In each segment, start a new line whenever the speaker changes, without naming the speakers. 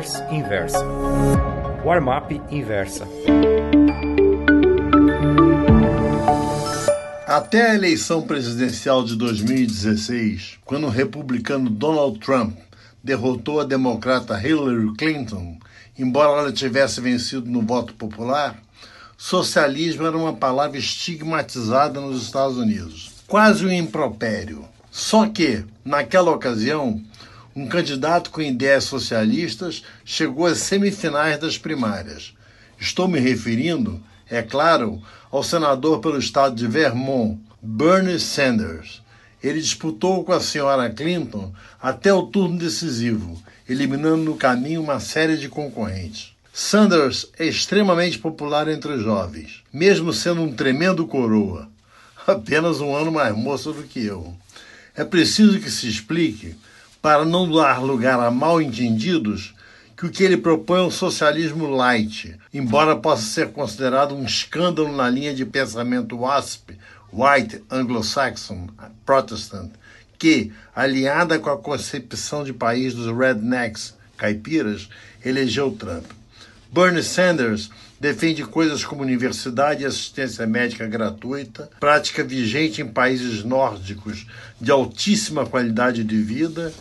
Sanders Inversa. Warm-up Inversa.
Até a eleição presidencial de 2016, quando o republicano Donald Trump derrotou a democrata Hillary Clinton, embora ela tivesse vencido no voto popular, socialismo era uma palavra estigmatizada nos Estados Unidos, quase um impropério. Só que, naquela ocasião, um candidato com ideias socialistas chegou às semifinais das primárias. Estou me referindo, é claro, ao senador pelo estado de Vermont, Bernie Sanders. Ele disputou com a senhora Clinton até o turno decisivo, eliminando no caminho uma série de concorrentes. Sanders é extremamente popular entre os jovens, mesmo sendo um tremendo coroa, apenas um ano mais moço do que eu. É preciso que se explique, para não dar lugar a mal entendidos, que o que ele propõe é um socialismo light, embora possa ser considerado um escândalo na linha de pensamento WASP, White Anglo-Saxon Protestant, que, aliada com a concepção de país dos rednecks, caipiras, elegeu Trump. Bernie Sanders defende coisas como universidade e assistência médica gratuita, prática vigente em países nórdicos de altíssima qualidade de vida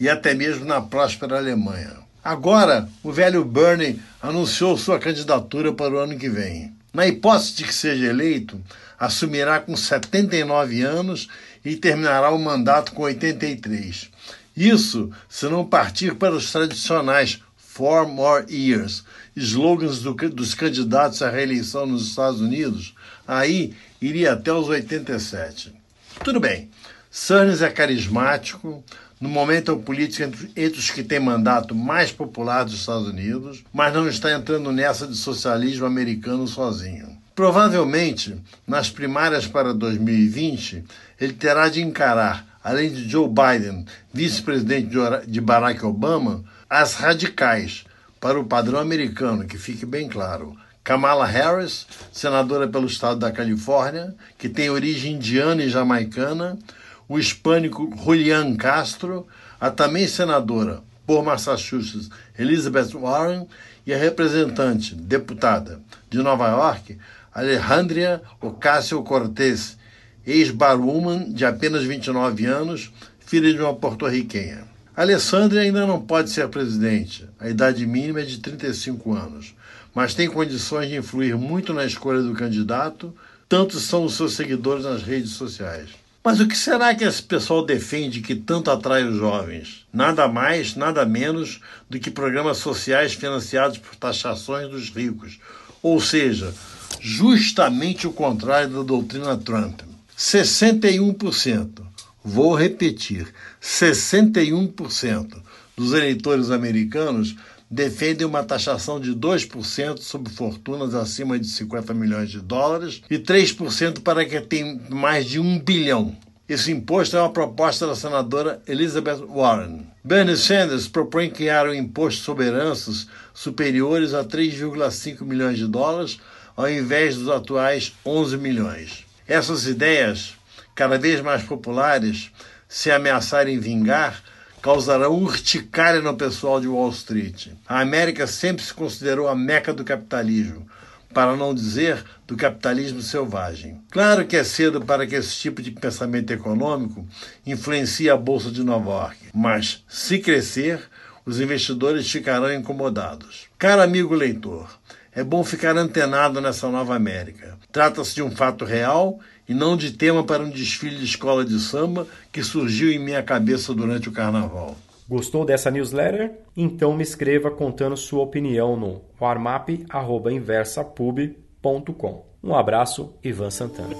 e até mesmo na próspera Alemanha. Agora, o velho Bernie anunciou sua candidatura para o ano que vem. Na hipótese de que seja eleito, assumirá com 79 anos e terminará o mandato com 83. Isso se não partir para os tradicionais Four More Years, slogans do, dos candidatos à reeleição nos Estados Unidos, aí iria até os 87. Tudo bem, Sanders é carismático, no momento é o político entre, entre os que tem mandato mais popular dos Estados Unidos, mas não está entrando nessa de socialismo americano sozinho. Provavelmente, nas primárias para 2020, ele terá de encarar, além de Joe Biden, vice-presidente de Barack Obama, as radicais, para o padrão americano, que fique bem claro. Kamala Harris, senadora pelo estado da Califórnia, que tem origem indiana e jamaicana, o hispânico Julian Castro, a também senadora por Massachusetts, Elizabeth Warren, e a representante, deputada de Nova York, Alejandria Ocasio-Cortez, ex-barwoman de apenas 29 anos, filha de uma porto-riquenha. Alessandra ainda não pode ser presidente, a idade mínima é de 35 anos, mas tem condições de influir muito na escolha do candidato, tanto são os seus seguidores nas redes sociais. Mas o que será que esse pessoal defende que tanto atrai os jovens? Nada mais, nada menos do que programas sociais financiados por taxações dos ricos, ou seja, justamente o contrário da doutrina Trump. 61%. Vou repetir: 61% dos eleitores americanos defendem uma taxação de 2% sobre fortunas acima de 50 milhões de dólares e 3% para quem tem mais de 1 bilhão. Esse imposto é uma proposta da senadora Elizabeth Warren. Bernie Sanders propõe criar um imposto sobre heranças superiores a 3,5 milhões de dólares, ao invés dos atuais 11 milhões. Essas ideias cada vez mais populares, se ameaçarem vingar, causarão urticária no pessoal de Wall Street. A América sempre se considerou a meca do capitalismo, para não dizer do capitalismo selvagem. Claro que é cedo para que esse tipo de pensamento econômico influencie a Bolsa de Nova York, mas se crescer, os investidores ficarão incomodados. Caro amigo leitor, é bom ficar antenado nessa nova América. Trata-se de um fato real e não de tema para um desfile de escola de samba que surgiu em minha cabeça durante o carnaval.
Gostou dessa newsletter? Então me escreva contando sua opinião no warmap.inversapub.com. Um abraço, Ivan Santana.